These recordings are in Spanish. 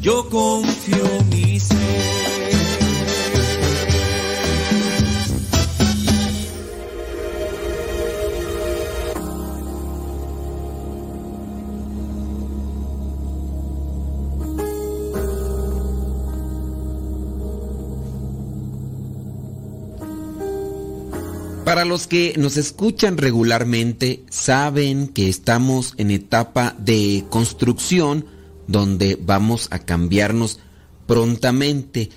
Yo confío mi ser. Para los que nos escuchan regularmente, saben que estamos en etapa de construcción donde vamos a cambiarnos prontamente.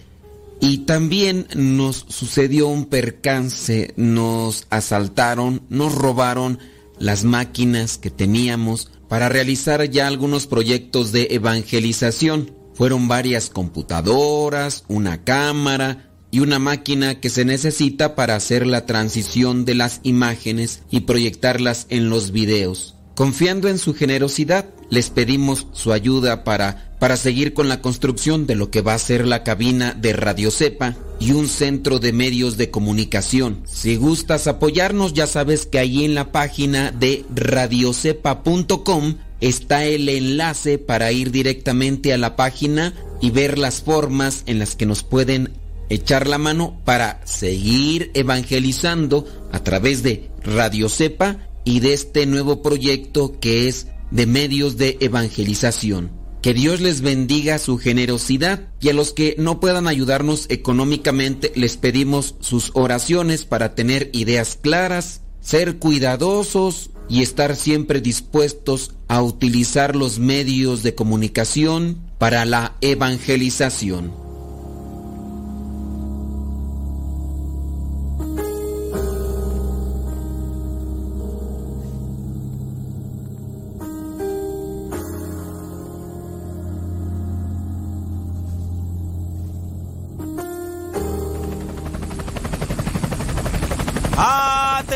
Y también nos sucedió un percance, nos asaltaron, nos robaron las máquinas que teníamos para realizar ya algunos proyectos de evangelización. Fueron varias computadoras, una cámara, y una máquina que se necesita para hacer la transición de las imágenes y proyectarlas en los videos. Confiando en su generosidad, les pedimos su ayuda para, para seguir con la construcción de lo que va a ser la cabina de Radio Cepa y un centro de medios de comunicación. Si gustas apoyarnos, ya sabes que ahí en la página de radiocepa.com está el enlace para ir directamente a la página y ver las formas en las que nos pueden echar la mano para seguir evangelizando a través de Radio Cepa y de este nuevo proyecto que es de medios de evangelización. Que Dios les bendiga su generosidad y a los que no puedan ayudarnos económicamente les pedimos sus oraciones para tener ideas claras, ser cuidadosos y estar siempre dispuestos a utilizar los medios de comunicación para la evangelización.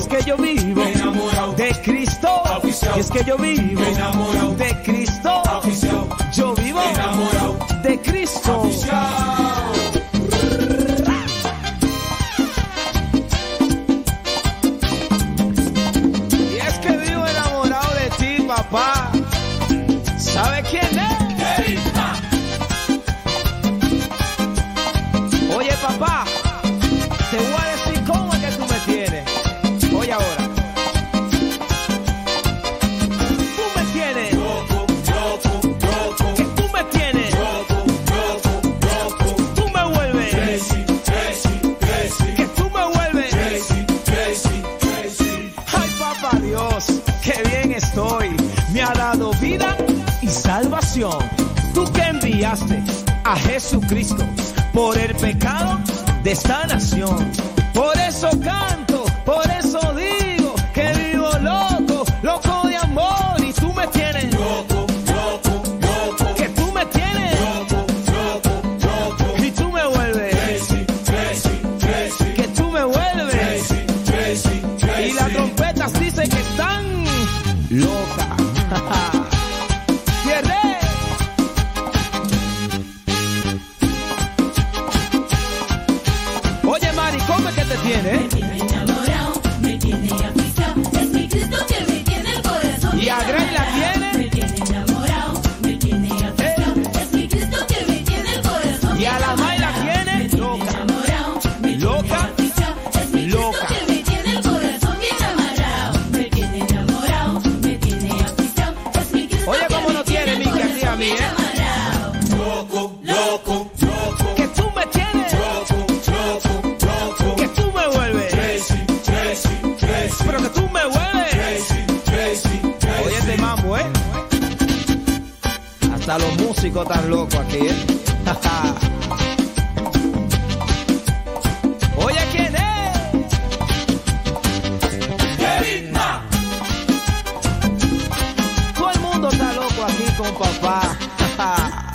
es que yo vivo enamorado de Cristo. Es que yo vivo enamorado de Cristo. a Jesucristo por el pecado de esta nación. Por eso canto, por eso digo. tan loco aquí. ¿eh? Oye, ¿quién es? Todo el mundo está loco aquí con papá.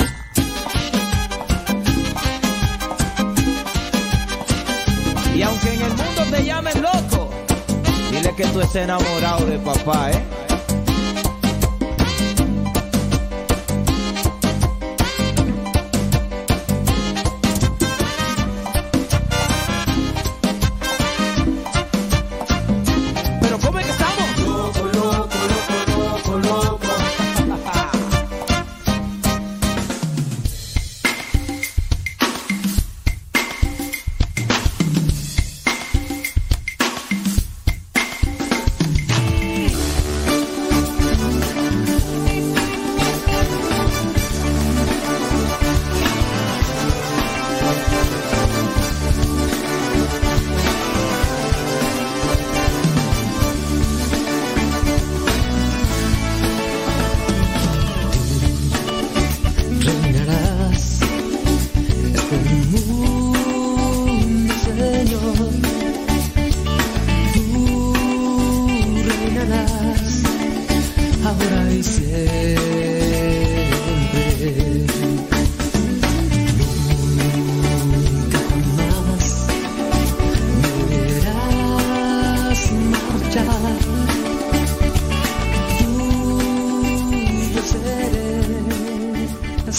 y aunque en el mundo te llamen loco, dile que tú estés enamorado de papá.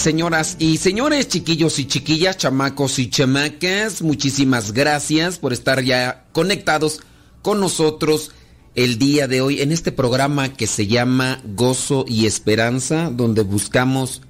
Señoras y señores, chiquillos y chiquillas, chamacos y chamacas, muchísimas gracias por estar ya conectados con nosotros el día de hoy en este programa que se llama Gozo y Esperanza, donde buscamos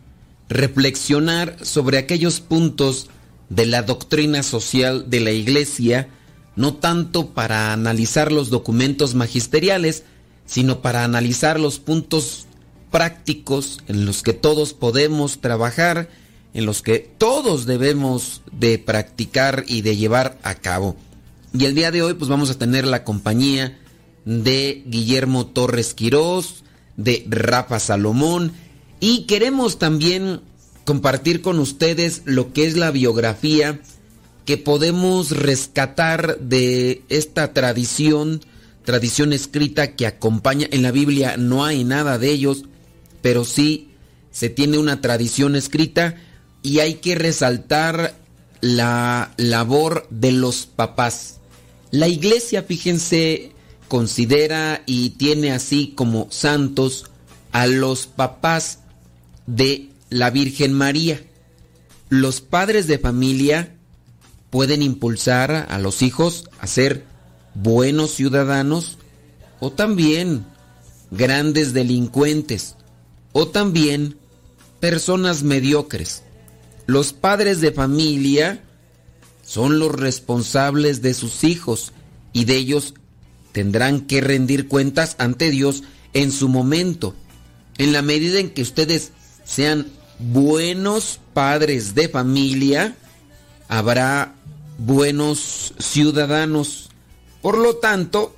reflexionar sobre aquellos puntos de la doctrina social de la Iglesia, no tanto para analizar los documentos magisteriales, sino para analizar los puntos prácticos en los que todos podemos trabajar, en los que todos debemos de practicar y de llevar a cabo. Y el día de hoy pues vamos a tener la compañía de Guillermo Torres Quirós, de Rafa Salomón y queremos también compartir con ustedes lo que es la biografía que podemos rescatar de esta tradición, tradición escrita que acompaña en la Biblia, no hay nada de ellos, pero sí se tiene una tradición escrita y hay que resaltar la labor de los papás. La iglesia, fíjense, considera y tiene así como santos a los papás de la Virgen María. Los padres de familia pueden impulsar a los hijos a ser buenos ciudadanos o también grandes delincuentes o también personas mediocres. Los padres de familia son los responsables de sus hijos y de ellos tendrán que rendir cuentas ante Dios en su momento. En la medida en que ustedes sean buenos padres de familia, habrá buenos ciudadanos. Por lo tanto,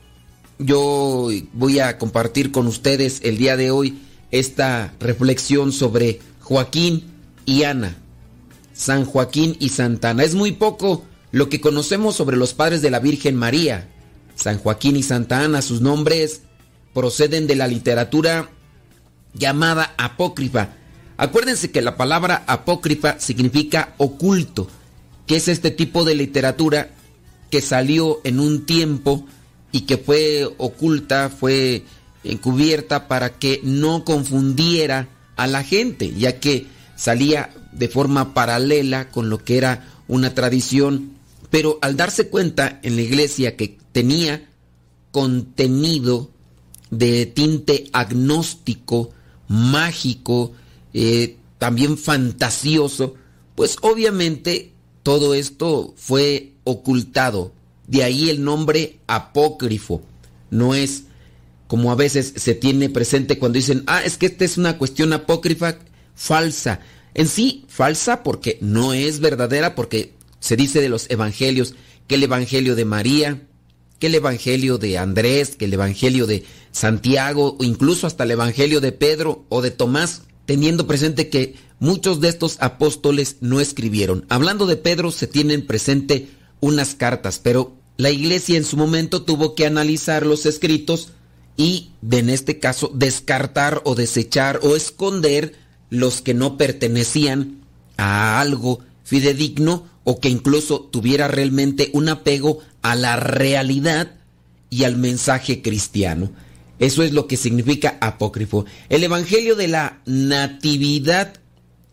yo voy a compartir con ustedes el día de hoy esta reflexión sobre Joaquín y Ana. San Joaquín y Santa Ana. Es muy poco lo que conocemos sobre los padres de la Virgen María. San Joaquín y Santa Ana, sus nombres proceden de la literatura llamada apócrifa. Acuérdense que la palabra apócrifa significa oculto, que es este tipo de literatura que salió en un tiempo y que fue oculta, fue encubierta para que no confundiera a la gente, ya que salía de forma paralela con lo que era una tradición, pero al darse cuenta en la iglesia que tenía contenido de tinte agnóstico, mágico, eh, también fantasioso, pues obviamente todo esto fue ocultado. De ahí el nombre apócrifo. No es como a veces se tiene presente cuando dicen, ah, es que esta es una cuestión apócrifa falsa. En sí, falsa porque no es verdadera, porque se dice de los evangelios que el evangelio de María, que el evangelio de Andrés, que el evangelio de Santiago, o incluso hasta el evangelio de Pedro o de Tomás, teniendo presente que muchos de estos apóstoles no escribieron. Hablando de Pedro, se tienen presente unas cartas, pero la iglesia en su momento tuvo que analizar los escritos y, en este caso, descartar o desechar o esconder los que no pertenecían a algo fidedigno o que incluso tuviera realmente un apego a la realidad y al mensaje cristiano. Eso es lo que significa apócrifo. El Evangelio de la Natividad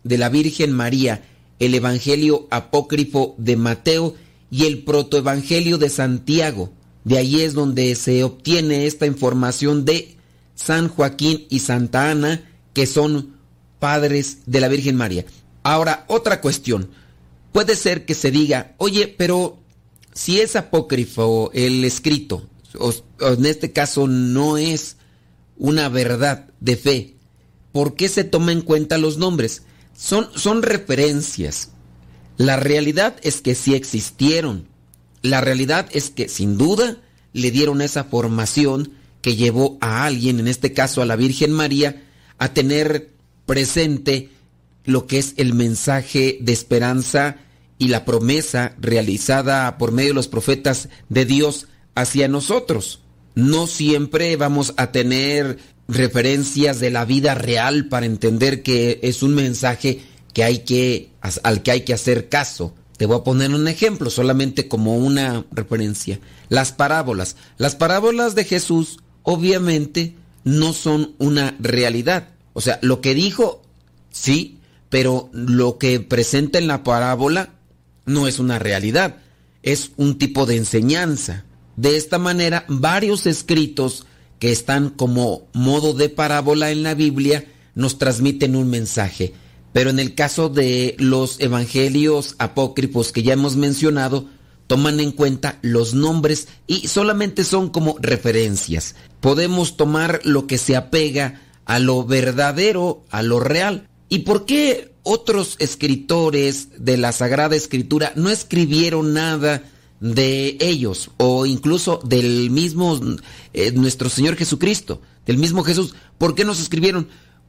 de la Virgen María, el Evangelio apócrifo de Mateo y el Protoevangelio de Santiago. De ahí es donde se obtiene esta información de San Joaquín y Santa Ana, que son padres de la Virgen María. Ahora, otra cuestión. Puede ser que se diga, oye, pero si es apócrifo el escrito, o, en este caso no es una verdad de fe, ¿por qué se toma en cuenta los nombres? Son, son referencias. La realidad es que sí existieron. La realidad es que sin duda le dieron esa formación que llevó a alguien, en este caso a la Virgen María, a tener presente lo que es el mensaje de esperanza y la promesa realizada por medio de los profetas de Dios hacia nosotros. No siempre vamos a tener referencias de la vida real para entender que es un mensaje que hay que, al que hay que hacer caso. Te voy a poner un ejemplo, solamente como una referencia. Las parábolas. Las parábolas de Jesús obviamente no son una realidad. O sea, lo que dijo, sí, pero lo que presenta en la parábola no es una realidad, es un tipo de enseñanza. De esta manera, varios escritos que están como modo de parábola en la Biblia nos transmiten un mensaje. Pero en el caso de los evangelios apócrifos que ya hemos mencionado, toman en cuenta los nombres y solamente son como referencias. Podemos tomar lo que se apega a lo verdadero, a lo real. ¿Y por qué otros escritores de la Sagrada Escritura no escribieron nada de ellos o incluso del mismo eh, nuestro Señor Jesucristo, del mismo Jesús? ¿Por qué nos escribieron?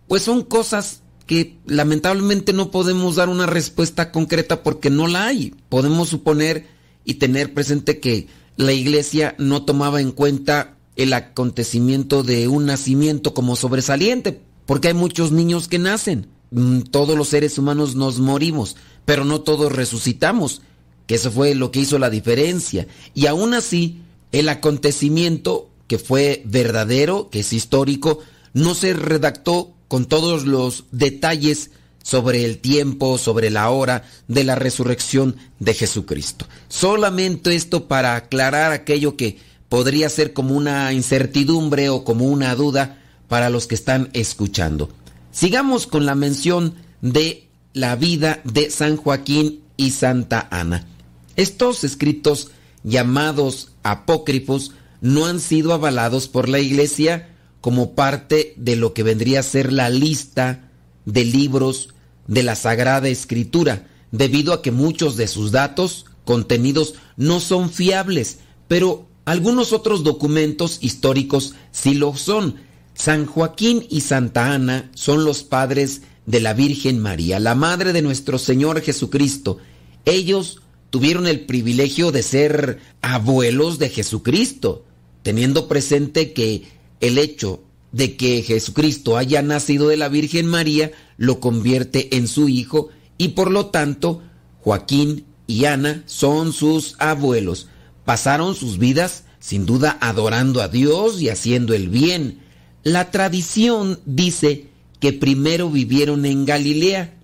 Pues son cosas que lamentablemente no podemos dar una respuesta concreta porque no la hay. Podemos suponer y tener presente que la iglesia no tomaba en cuenta el acontecimiento de un nacimiento como sobresaliente, porque hay muchos niños que nacen. Mm, todos los seres humanos nos morimos, pero no todos resucitamos, que eso fue lo que hizo la diferencia. Y aún así, el acontecimiento que fue verdadero, que es histórico, no se redactó con todos los detalles sobre el tiempo, sobre la hora de la resurrección de Jesucristo. Solamente esto para aclarar aquello que podría ser como una incertidumbre o como una duda para los que están escuchando. Sigamos con la mención de la vida de San Joaquín y Santa Ana. Estos escritos llamados apócrifos no han sido avalados por la Iglesia como parte de lo que vendría a ser la lista de libros de la Sagrada Escritura, debido a que muchos de sus datos, contenidos, no son fiables, pero algunos otros documentos históricos sí lo son. San Joaquín y Santa Ana son los padres de la Virgen María, la madre de nuestro Señor Jesucristo. Ellos tuvieron el privilegio de ser abuelos de Jesucristo, teniendo presente que el hecho de que Jesucristo haya nacido de la Virgen María lo convierte en su hijo y por lo tanto Joaquín y Ana son sus abuelos. Pasaron sus vidas sin duda adorando a Dios y haciendo el bien. La tradición dice que primero vivieron en Galilea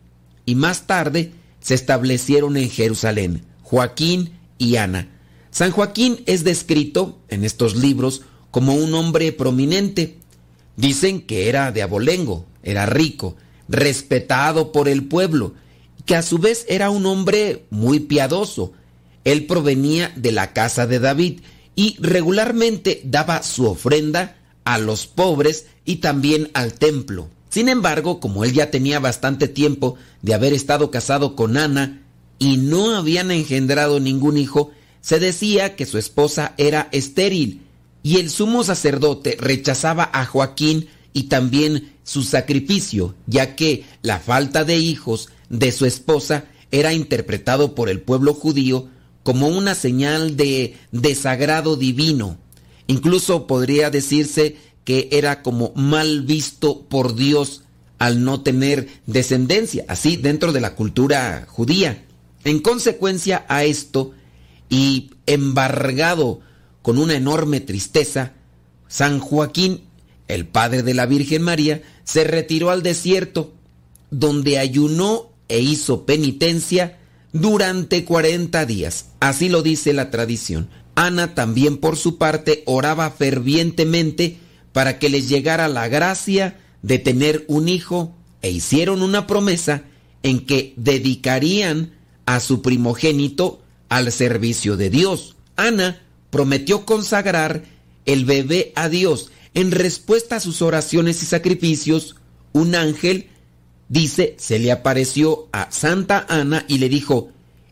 y más tarde se establecieron en Jerusalén, Joaquín y Ana. San Joaquín es descrito en estos libros como un hombre prominente, Dicen que era de abolengo, era rico, respetado por el pueblo, que a su vez era un hombre muy piadoso. Él provenía de la casa de David y regularmente daba su ofrenda a los pobres y también al templo. Sin embargo, como él ya tenía bastante tiempo de haber estado casado con Ana y no habían engendrado ningún hijo, se decía que su esposa era estéril y el sumo sacerdote rechazaba a Joaquín y también su sacrificio, ya que la falta de hijos de su esposa era interpretado por el pueblo judío como una señal de desagrado divino. Incluso podría decirse que era como mal visto por Dios al no tener descendencia, así dentro de la cultura judía. En consecuencia a esto, y embargado con una enorme tristeza, San Joaquín, el padre de la Virgen María, se retiró al desierto, donde ayunó e hizo penitencia durante 40 días. Así lo dice la tradición. Ana también por su parte oraba fervientemente para que les llegara la gracia de tener un hijo e hicieron una promesa en que dedicarían a su primogénito al servicio de Dios. Ana prometió consagrar el bebé a Dios. En respuesta a sus oraciones y sacrificios, un ángel, dice, se le apareció a Santa Ana y le dijo,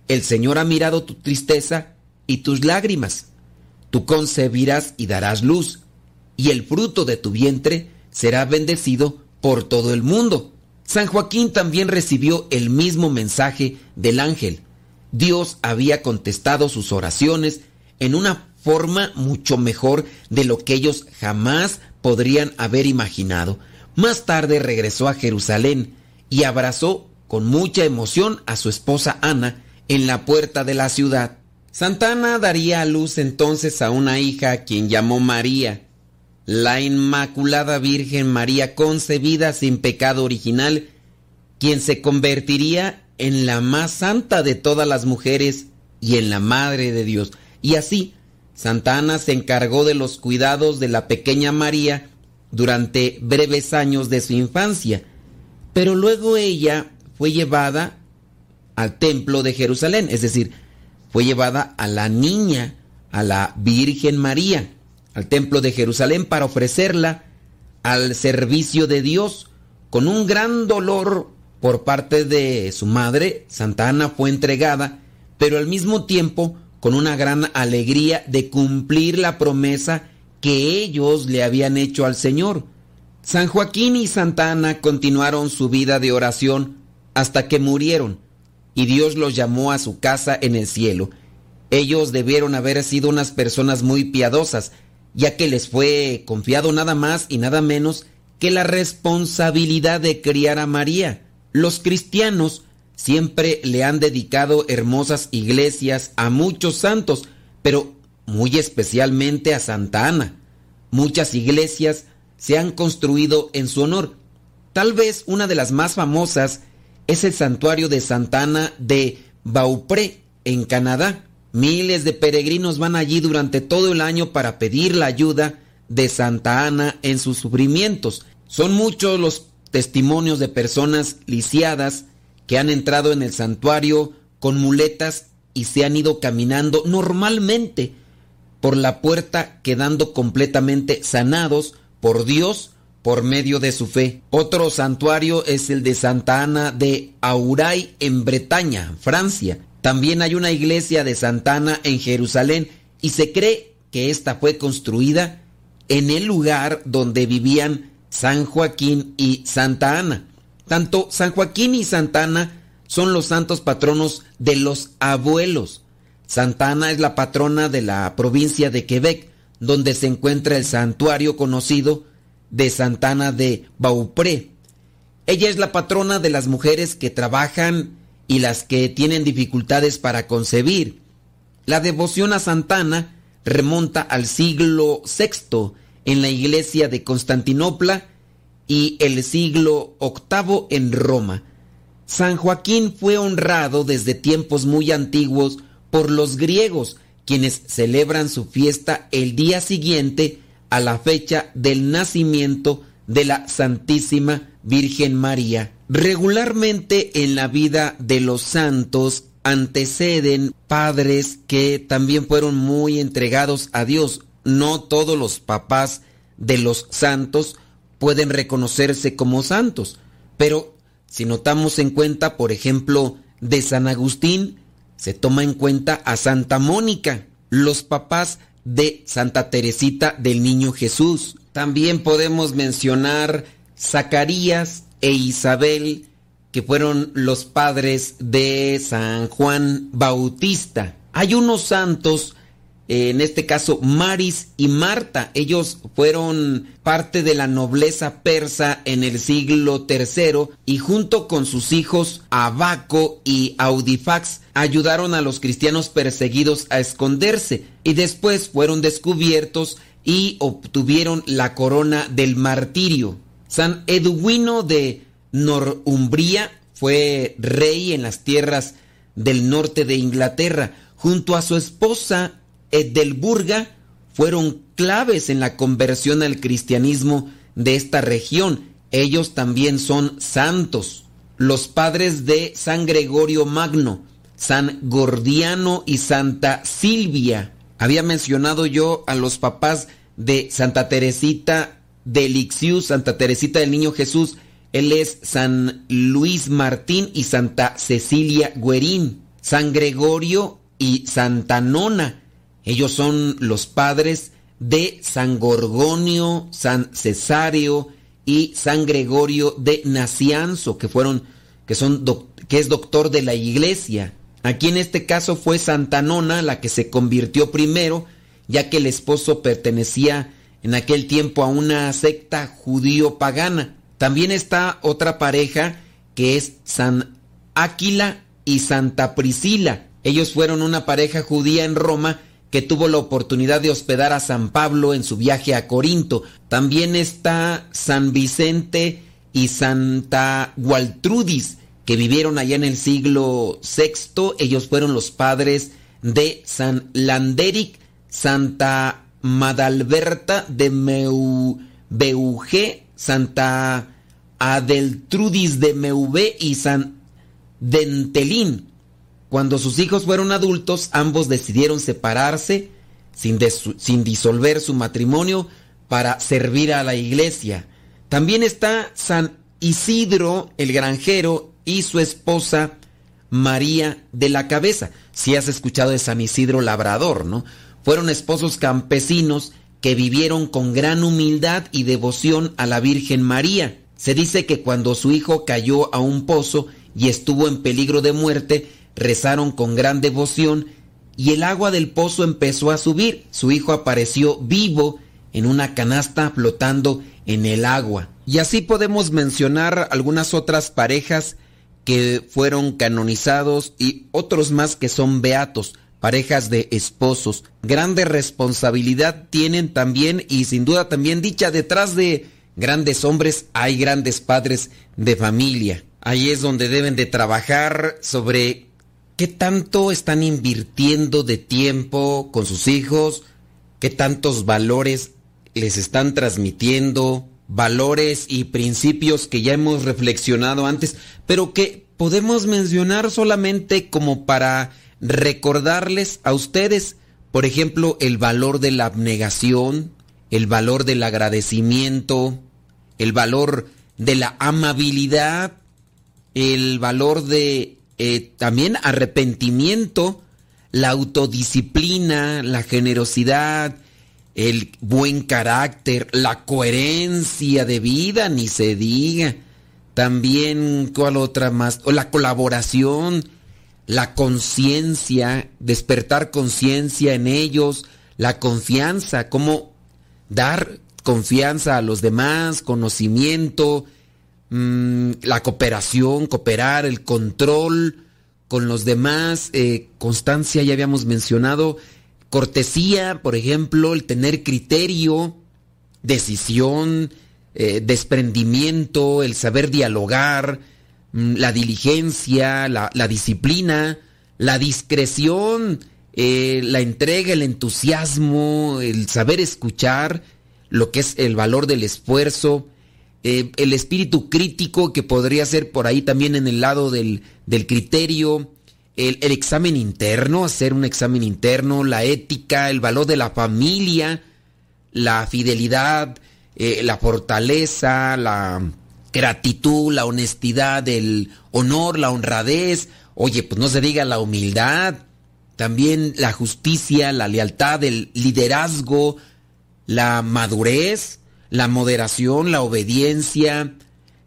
el Señor ha mirado tu tristeza y tus lágrimas. Tú concebirás y darás luz, y el fruto de tu vientre será bendecido por todo el mundo. San Joaquín también recibió el mismo mensaje del ángel. Dios había contestado sus oraciones en una forma mucho mejor de lo que ellos jamás podrían haber imaginado. Más tarde regresó a Jerusalén y abrazó con mucha emoción a su esposa Ana en la puerta de la ciudad. Santa Ana daría a luz entonces a una hija a quien llamó María. la Inmaculada Virgen María concebida sin pecado original, quien se convertiría en la más santa de todas las mujeres y en la Madre de Dios. Y así, Santa Ana se encargó de los cuidados de la pequeña María durante breves años de su infancia, pero luego ella fue llevada al templo de Jerusalén, es decir, fue llevada a la niña, a la Virgen María, al templo de Jerusalén para ofrecerla al servicio de Dios. Con un gran dolor por parte de su madre, Santa Ana fue entregada, pero al mismo tiempo con una gran alegría de cumplir la promesa que ellos le habían hecho al Señor. San Joaquín y Santa Ana continuaron su vida de oración hasta que murieron y Dios los llamó a su casa en el cielo. Ellos debieron haber sido unas personas muy piadosas, ya que les fue confiado nada más y nada menos que la responsabilidad de criar a María. Los cristianos siempre le han dedicado hermosas iglesias a muchos santos, pero muy especialmente a Santa Ana. Muchas iglesias se han construido en su honor. Tal vez una de las más famosas es el santuario de Santa Ana de Beaupré, en Canadá. Miles de peregrinos van allí durante todo el año para pedir la ayuda de Santa Ana en sus sufrimientos. Son muchos los testimonios de personas lisiadas que han entrado en el santuario con muletas y se han ido caminando normalmente por la puerta quedando completamente sanados por Dios por medio de su fe. Otro santuario es el de Santa Ana de Auray en Bretaña, Francia. También hay una iglesia de Santa Ana en Jerusalén y se cree que esta fue construida en el lugar donde vivían San Joaquín y Santa Ana. Tanto San Joaquín y Santa Ana son los santos patronos de los abuelos. Santa Ana es la patrona de la provincia de Quebec, donde se encuentra el santuario conocido de Santana de Beaupré. Ella es la patrona de las mujeres que trabajan y las que tienen dificultades para concebir. La devoción a Santana remonta al siglo VI en la iglesia de Constantinopla y el siglo VIII en Roma. San Joaquín fue honrado desde tiempos muy antiguos por los griegos, quienes celebran su fiesta el día siguiente a la fecha del nacimiento de la Santísima Virgen María. Regularmente en la vida de los santos anteceden padres que también fueron muy entregados a Dios. No todos los papás de los santos pueden reconocerse como santos, pero si notamos en cuenta, por ejemplo, de San Agustín, se toma en cuenta a Santa Mónica. Los papás de Santa Teresita del Niño Jesús. También podemos mencionar Zacarías e Isabel, que fueron los padres de San Juan Bautista. Hay unos santos en este caso Maris y Marta. Ellos fueron parte de la nobleza persa en el siglo III y junto con sus hijos Abaco y Audifax ayudaron a los cristianos perseguidos a esconderse y después fueron descubiertos y obtuvieron la corona del martirio. San Eduino de Norhumbría fue rey en las tierras del norte de Inglaterra junto a su esposa Edelburga fueron claves en la conversión al cristianismo de esta región. Ellos también son santos. Los padres de San Gregorio Magno, San Gordiano y Santa Silvia. Había mencionado yo a los papás de Santa Teresita de Lixius, Santa Teresita del Niño Jesús. Él es San Luis Martín y Santa Cecilia Guerín. San Gregorio y Santa Nona ellos son los padres de San Gorgonio, San Cesario y San Gregorio de Nacianzo, que fueron, que son, que es doctor de la iglesia. Aquí en este caso fue Santa Nona la que se convirtió primero, ya que el esposo pertenecía en aquel tiempo a una secta judío pagana. También está otra pareja que es San Áquila y Santa Priscila. Ellos fueron una pareja judía en Roma que tuvo la oportunidad de hospedar a San Pablo en su viaje a Corinto. También está San Vicente y Santa Waltrudis, que vivieron allá en el siglo VI. Ellos fueron los padres de San Landeric, Santa Madalberta de Meubeuge, Santa Adeltrudis de Meuve y San Dentelín. Cuando sus hijos fueron adultos, ambos decidieron separarse sin, sin, disolver su matrimonio para servir a la iglesia. También está San Isidro el granjero y su esposa María de la Cabeza. Si has escuchado de San Isidro Labrador, ¿no? Fueron esposos campesinos que vivieron con gran humildad y devoción a la Virgen María. Se dice que cuando su hijo cayó a un pozo y estuvo en peligro de muerte, rezaron con gran devoción y el agua del pozo empezó a subir. Su hijo apareció vivo en una canasta flotando en el agua. Y así podemos mencionar algunas otras parejas que fueron canonizados y otros más que son beatos, parejas de esposos. Grande responsabilidad tienen también y sin duda también dicha detrás de grandes hombres hay grandes padres de familia. Ahí es donde deben de trabajar sobre qué tanto están invirtiendo de tiempo con sus hijos, qué tantos valores les están transmitiendo, valores y principios que ya hemos reflexionado antes, pero que podemos mencionar solamente como para recordarles a ustedes, por ejemplo, el valor de la abnegación, el valor del agradecimiento, el valor de la amabilidad, el valor de eh, también arrepentimiento, la autodisciplina, la generosidad, el buen carácter, la coherencia de vida, ni se diga. También, ¿cuál otra más? O la colaboración, la conciencia, despertar conciencia en ellos, la confianza, cómo dar confianza a los demás, conocimiento, mmm, la cooperación, cooperar, el control con los demás, eh, constancia, ya habíamos mencionado, cortesía, por ejemplo, el tener criterio, decisión, eh, desprendimiento, el saber dialogar, mm, la diligencia, la, la, disciplina, la discreción, eh, la entrega, el entusiasmo, el saber escuchar, lo que es el valor del esfuerzo, eh, el espíritu crítico que podría ser por ahí también en el lado del, del criterio, el, el, examen interno, hacer un examen interno, la ética, el valor de la familia, la fidelidad, eh, la fortaleza, la gratitud, la honestidad, el honor, la honradez, oye, pues no se diga la humildad, también la justicia, la lealtad, el liderazgo, la madurez, la moderación, la obediencia,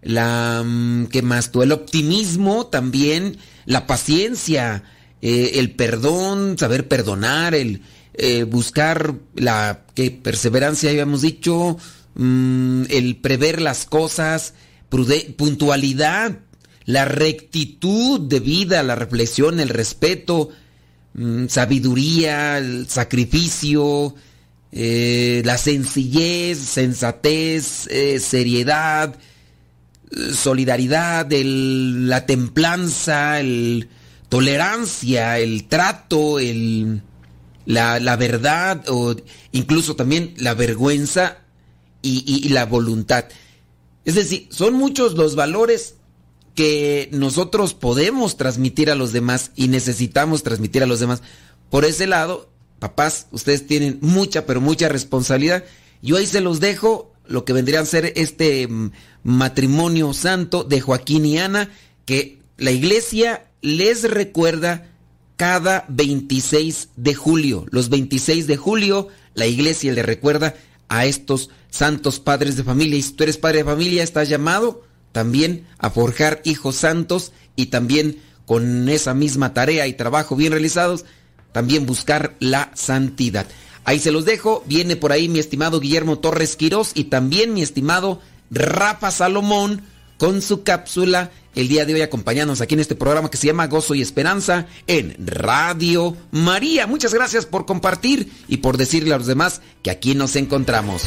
la ¿qué más tú? El optimismo también, la paciencia, eh, el perdón, saber perdonar, el eh, buscar la que perseverancia habíamos dicho, mmm, el prever las cosas, puntualidad, la rectitud de vida, la reflexión, el respeto, mmm, sabiduría, el sacrificio, eh, la sencillez, sensatez, eh, seriedad, solidaridad, la templanza, el tolerancia, el trato, la, verdad o incluso también la vergüenza y, y la voluntad. Es decir, son muchos los valores que nosotros podemos transmitir a los demás y necesitamos transmitir a los demás. Por ese lado, papás, ustedes tienen mucha, pero mucha responsabilidad. Yo ahí se los dejo, lo que vendría a ser este mm, matrimonio santo de Joaquín y Ana, que la iglesia les recuerda cada 26 de julio. Los 26 de julio, la iglesia le recuerda a estos santos padres de familia. Y si tú eres padre de familia, estás llamado también a forjar hijos santos y también con esa misma tarea y trabajo bien realizados, también buscar la santidad. Ahí se los dejo. Viene por ahí mi estimado Guillermo Torres Quirós y también mi estimado Rafa Salomón con su cápsula el día de hoy acompañándonos aquí en este programa que se llama Gozo y Esperanza en Radio María. Muchas gracias por compartir y por decirle a los demás que aquí nos encontramos.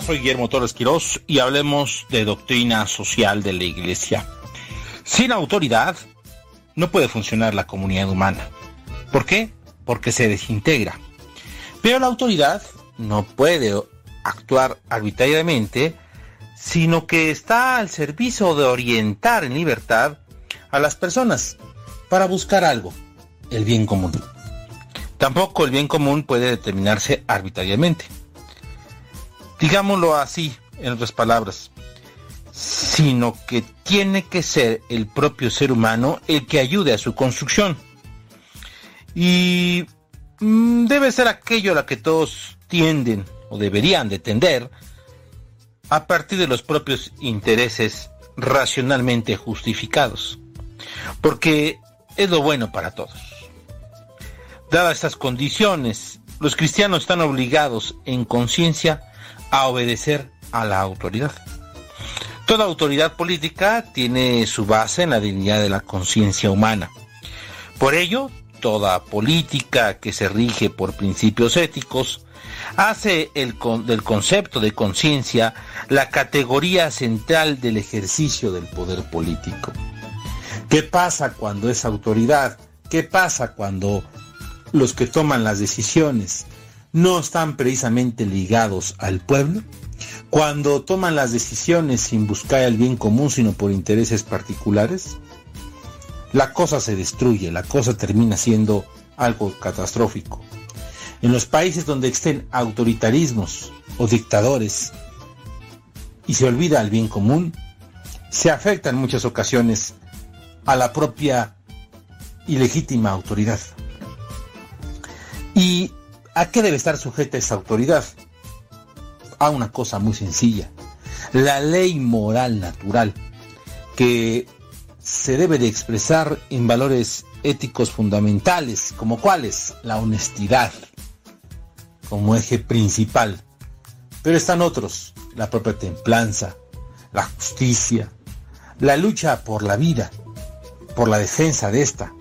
Soy Guillermo Torres Quirós y hablemos de doctrina social de la Iglesia. Sin autoridad no puede funcionar la comunidad humana. ¿Por qué? Porque se desintegra. Pero la autoridad no puede actuar arbitrariamente, sino que está al servicio de orientar en libertad a las personas para buscar algo, el bien común. Tampoco el bien común puede determinarse arbitrariamente digámoslo así, en otras palabras, sino que tiene que ser el propio ser humano el que ayude a su construcción. Y mm, debe ser aquello a la que todos tienden o deberían de tender a partir de los propios intereses racionalmente justificados. Porque es lo bueno para todos. Dadas estas condiciones, los cristianos están obligados en conciencia a obedecer a la autoridad. Toda autoridad política tiene su base en la dignidad de la conciencia humana. Por ello, toda política que se rige por principios éticos hace el del concepto de conciencia la categoría central del ejercicio del poder político. ¿Qué pasa cuando es autoridad? ¿Qué pasa cuando los que toman las decisiones no están precisamente ligados al pueblo, cuando toman las decisiones sin buscar el bien común, sino por intereses particulares, la cosa se destruye, la cosa termina siendo algo catastrófico. En los países donde existen autoritarismos o dictadores y se olvida el bien común, se afecta en muchas ocasiones a la propia ilegítima autoridad. Y ¿A qué debe estar sujeta esa autoridad? A una cosa muy sencilla. La ley moral natural, que se debe de expresar en valores éticos fundamentales, como cuáles? La honestidad, como eje principal. Pero están otros, la propia templanza, la justicia, la lucha por la vida, por la defensa de esta.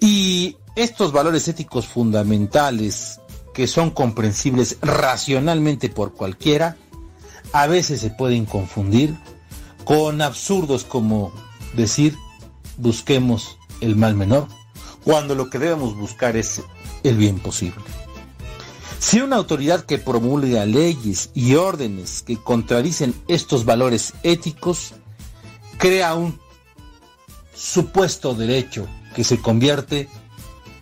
Y estos valores éticos fundamentales que son comprensibles racionalmente por cualquiera, a veces se pueden confundir con absurdos como decir busquemos el mal menor, cuando lo que debemos buscar es el bien posible. Si una autoridad que promulga leyes y órdenes que contradicen estos valores éticos, crea un supuesto derecho que se convierte en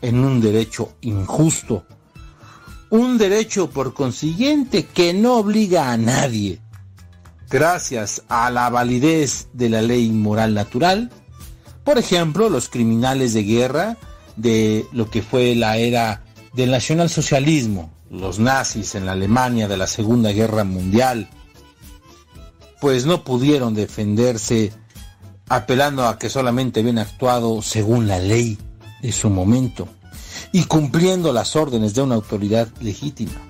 un derecho injusto. Un derecho por consiguiente que no obliga a nadie. Gracias a la validez de la ley moral natural, por ejemplo, los criminales de guerra de lo que fue la era del nacionalsocialismo, los nazis en la Alemania de la Segunda Guerra Mundial, pues no pudieron defenderse apelando a que solamente habían actuado según la ley de su momento y cumpliendo las órdenes de una autoridad legítima.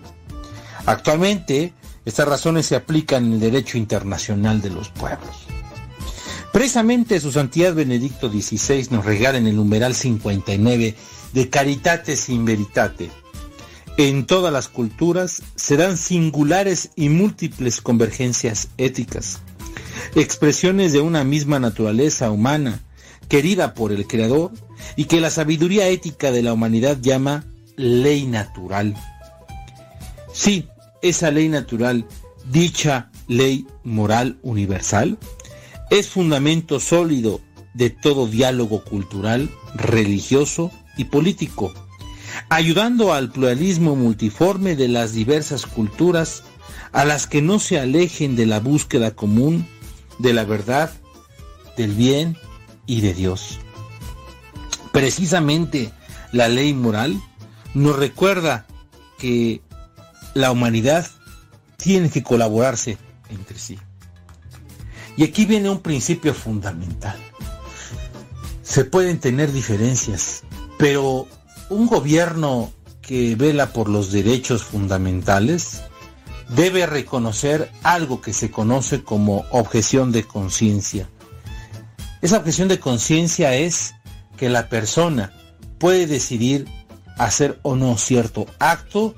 Actualmente, estas razones se aplican en el derecho internacional de los pueblos. Precisamente su santidad Benedicto XVI nos regala en el numeral 59 de Caritates in Veritate. En todas las culturas se dan singulares y múltiples convergencias éticas, expresiones de una misma naturaleza humana, querida por el Creador y que la sabiduría ética de la humanidad llama ley natural. Sí, esa ley natural, dicha ley moral universal, es fundamento sólido de todo diálogo cultural, religioso y político, ayudando al pluralismo multiforme de las diversas culturas a las que no se alejen de la búsqueda común de la verdad, del bien y de Dios. Precisamente la ley moral nos recuerda que la humanidad tiene que colaborarse entre sí. Y aquí viene un principio fundamental. Se pueden tener diferencias, pero un gobierno que vela por los derechos fundamentales debe reconocer algo que se conoce como objeción de conciencia. Esa objeción de conciencia es que la persona puede decidir hacer o no cierto acto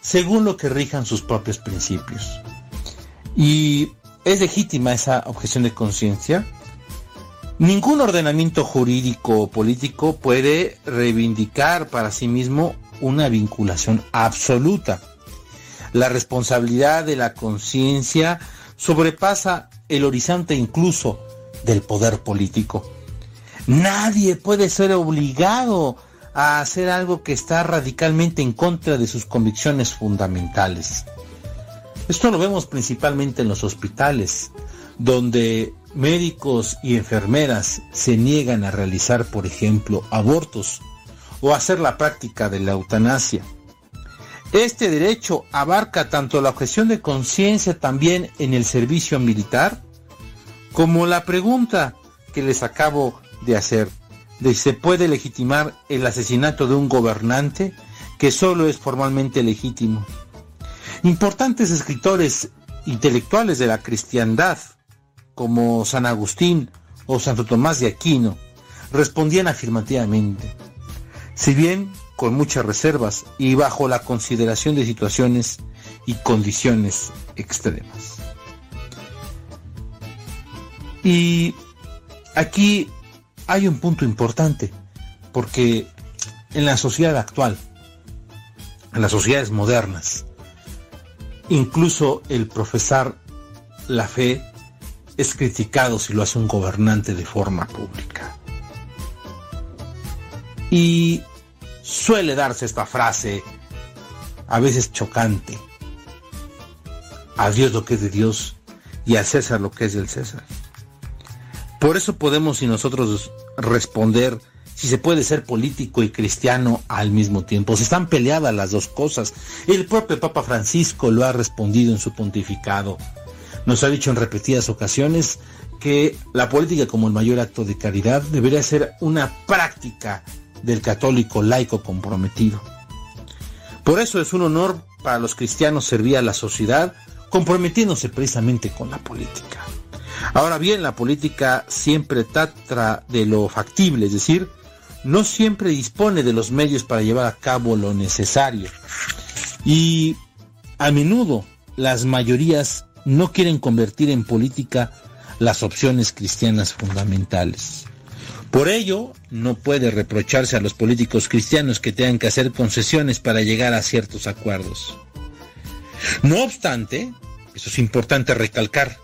según lo que rijan sus propios principios. Y es legítima esa objeción de conciencia. Ningún ordenamiento jurídico o político puede reivindicar para sí mismo una vinculación absoluta. La responsabilidad de la conciencia sobrepasa el horizonte incluso del poder político. Nadie puede ser obligado a hacer algo que está radicalmente en contra de sus convicciones fundamentales. Esto lo vemos principalmente en los hospitales, donde médicos y enfermeras se niegan a realizar, por ejemplo, abortos o hacer la práctica de la eutanasia. Este derecho abarca tanto la objeción de conciencia también en el servicio militar, como la pregunta que les acabo de hacer de si se puede legitimar el asesinato de un gobernante que solo es formalmente legítimo. Importantes escritores intelectuales de la cristiandad, como San Agustín o Santo Tomás de Aquino, respondían afirmativamente, si bien con muchas reservas y bajo la consideración de situaciones y condiciones extremas. Y aquí hay un punto importante, porque en la sociedad actual, en las sociedades modernas, incluso el profesar la fe es criticado si lo hace un gobernante de forma pública. Y suele darse esta frase, a veces chocante, a Dios lo que es de Dios y a César lo que es del César. Por eso podemos y nosotros responder si se puede ser político y cristiano al mismo tiempo. Si están peleadas las dos cosas. El propio Papa Francisco lo ha respondido en su pontificado. Nos ha dicho en repetidas ocasiones que la política como el mayor acto de caridad debería ser una práctica del católico laico comprometido. Por eso es un honor para los cristianos servir a la sociedad comprometiéndose precisamente con la política. Ahora bien, la política siempre trata de lo factible, es decir, no siempre dispone de los medios para llevar a cabo lo necesario. Y a menudo las mayorías no quieren convertir en política las opciones cristianas fundamentales. Por ello, no puede reprocharse a los políticos cristianos que tengan que hacer concesiones para llegar a ciertos acuerdos. No obstante, eso es importante recalcar,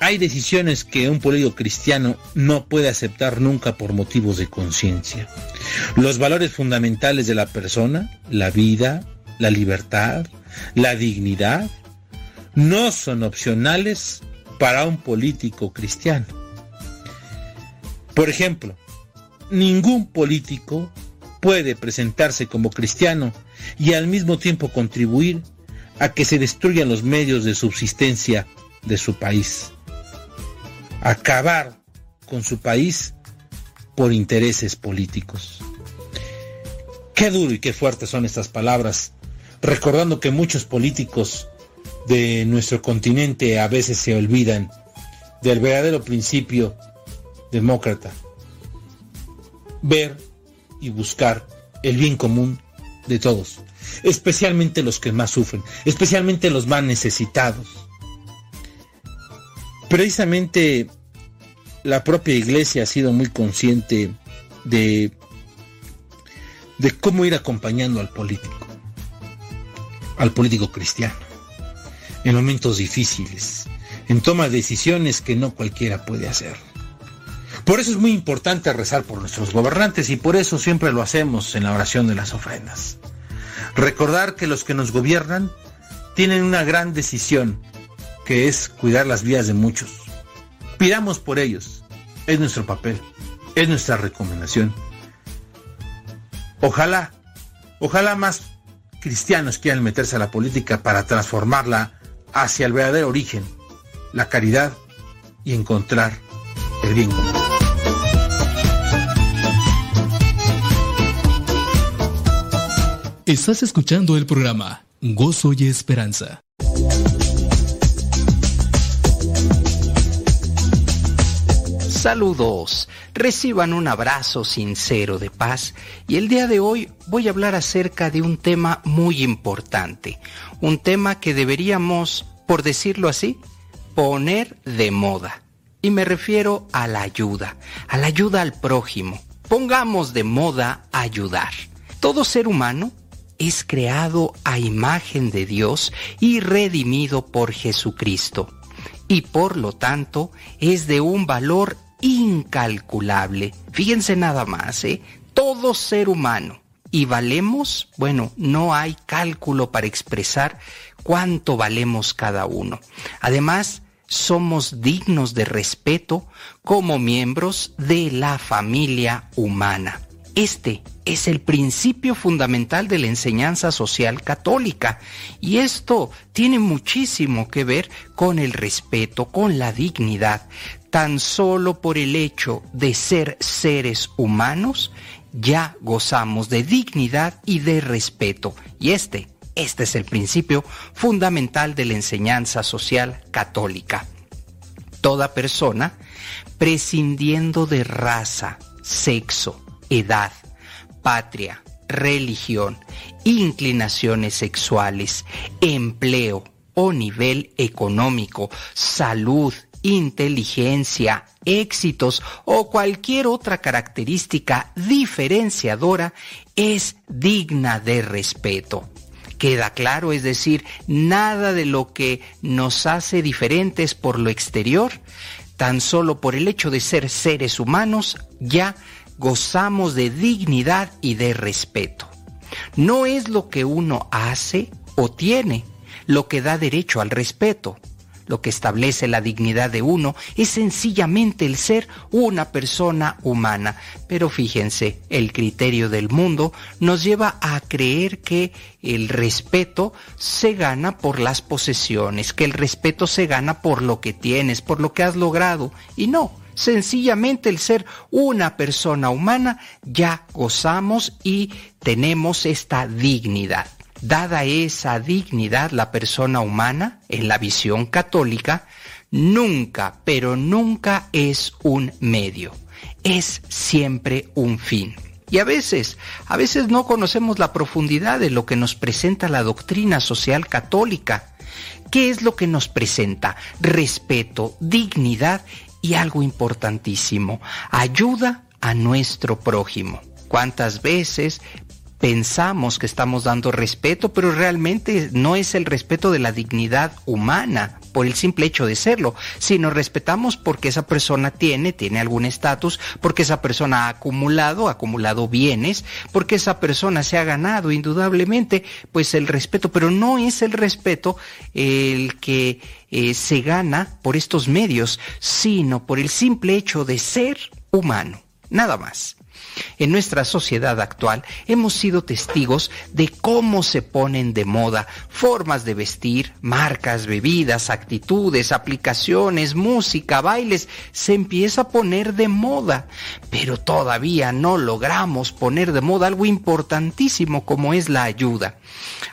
hay decisiones que un político cristiano no puede aceptar nunca por motivos de conciencia. Los valores fundamentales de la persona, la vida, la libertad, la dignidad, no son opcionales para un político cristiano. Por ejemplo, ningún político puede presentarse como cristiano y al mismo tiempo contribuir a que se destruyan los medios de subsistencia de su país. Acabar con su país por intereses políticos. Qué duro y qué fuertes son estas palabras, recordando que muchos políticos de nuestro continente a veces se olvidan del verdadero principio demócrata. Ver y buscar el bien común de todos, especialmente los que más sufren, especialmente los más necesitados precisamente la propia iglesia ha sido muy consciente de, de cómo ir acompañando al político, al político cristiano, en momentos difíciles, en toma de decisiones que no cualquiera puede hacer. Por eso es muy importante rezar por nuestros gobernantes y por eso siempre lo hacemos en la oración de las ofrendas. Recordar que los que nos gobiernan tienen una gran decisión, que es cuidar las vidas de muchos. Pidamos por ellos. Es nuestro papel, es nuestra recomendación. Ojalá, ojalá más cristianos quieran meterse a la política para transformarla hacia el verdadero origen, la caridad y encontrar el bien. Estás escuchando el programa Gozo y Esperanza. Saludos, reciban un abrazo sincero de paz y el día de hoy voy a hablar acerca de un tema muy importante, un tema que deberíamos, por decirlo así, poner de moda. Y me refiero a la ayuda, a la ayuda al prójimo. Pongamos de moda ayudar. Todo ser humano es creado a imagen de Dios y redimido por Jesucristo. Y por lo tanto es de un valor incalculable. Fíjense nada más, ¿eh? Todo ser humano. Y valemos, bueno, no hay cálculo para expresar cuánto valemos cada uno. Además, somos dignos de respeto como miembros de la familia humana. Este es el principio fundamental de la enseñanza social católica y esto tiene muchísimo que ver con el respeto, con la dignidad. Tan solo por el hecho de ser seres humanos, ya gozamos de dignidad y de respeto. Y este, este es el principio fundamental de la enseñanza social católica. Toda persona, prescindiendo de raza, sexo, edad, patria, religión, inclinaciones sexuales, empleo o nivel económico, salud, inteligencia, éxitos o cualquier otra característica diferenciadora es digna de respeto. Queda claro, es decir, nada de lo que nos hace diferentes por lo exterior, tan solo por el hecho de ser seres humanos, ya gozamos de dignidad y de respeto. No es lo que uno hace o tiene lo que da derecho al respeto, lo que establece la dignidad de uno es sencillamente el ser una persona humana. Pero fíjense, el criterio del mundo nos lleva a creer que el respeto se gana por las posesiones, que el respeto se gana por lo que tienes, por lo que has logrado. Y no, sencillamente el ser una persona humana ya gozamos y tenemos esta dignidad. Dada esa dignidad, la persona humana, en la visión católica, nunca, pero nunca es un medio, es siempre un fin. Y a veces, a veces no conocemos la profundidad de lo que nos presenta la doctrina social católica. ¿Qué es lo que nos presenta? Respeto, dignidad y algo importantísimo, ayuda a nuestro prójimo. ¿Cuántas veces pensamos que estamos dando respeto, pero realmente no es el respeto de la dignidad humana por el simple hecho de serlo, sino respetamos porque esa persona tiene, tiene algún estatus, porque esa persona ha acumulado, ha acumulado bienes, porque esa persona se ha ganado indudablemente, pues el respeto, pero no es el respeto el que eh, se gana por estos medios, sino por el simple hecho de ser humano, nada más. En nuestra sociedad actual hemos sido testigos de cómo se ponen de moda formas de vestir, marcas, bebidas, actitudes, aplicaciones, música, bailes. Se empieza a poner de moda, pero todavía no logramos poner de moda algo importantísimo como es la ayuda.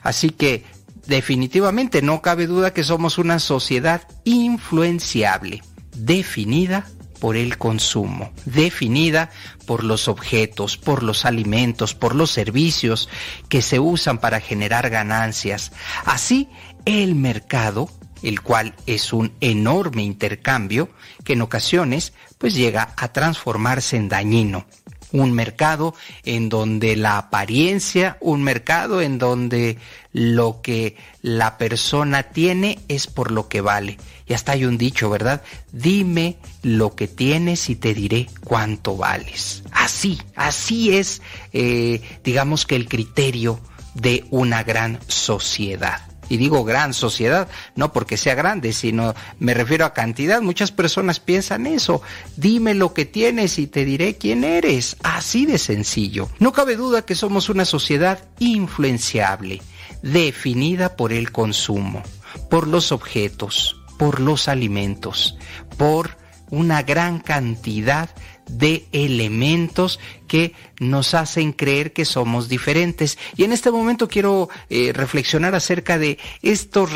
Así que definitivamente no cabe duda que somos una sociedad influenciable, definida por el consumo, definida por los objetos, por los alimentos, por los servicios que se usan para generar ganancias. Así, el mercado, el cual es un enorme intercambio que en ocasiones pues llega a transformarse en dañino. un mercado en donde la apariencia, un mercado en donde lo que la persona tiene es por lo que vale. Y hasta hay un dicho, ¿verdad? Dime lo que tienes y te diré cuánto vales. Así, así es, eh, digamos que el criterio de una gran sociedad. Y digo gran sociedad, no porque sea grande, sino me refiero a cantidad. Muchas personas piensan eso. Dime lo que tienes y te diré quién eres. Así de sencillo. No cabe duda que somos una sociedad influenciable, definida por el consumo, por los objetos, por los alimentos, por una gran cantidad de elementos que nos hacen creer que somos diferentes. Y en este momento quiero eh, reflexionar acerca de estos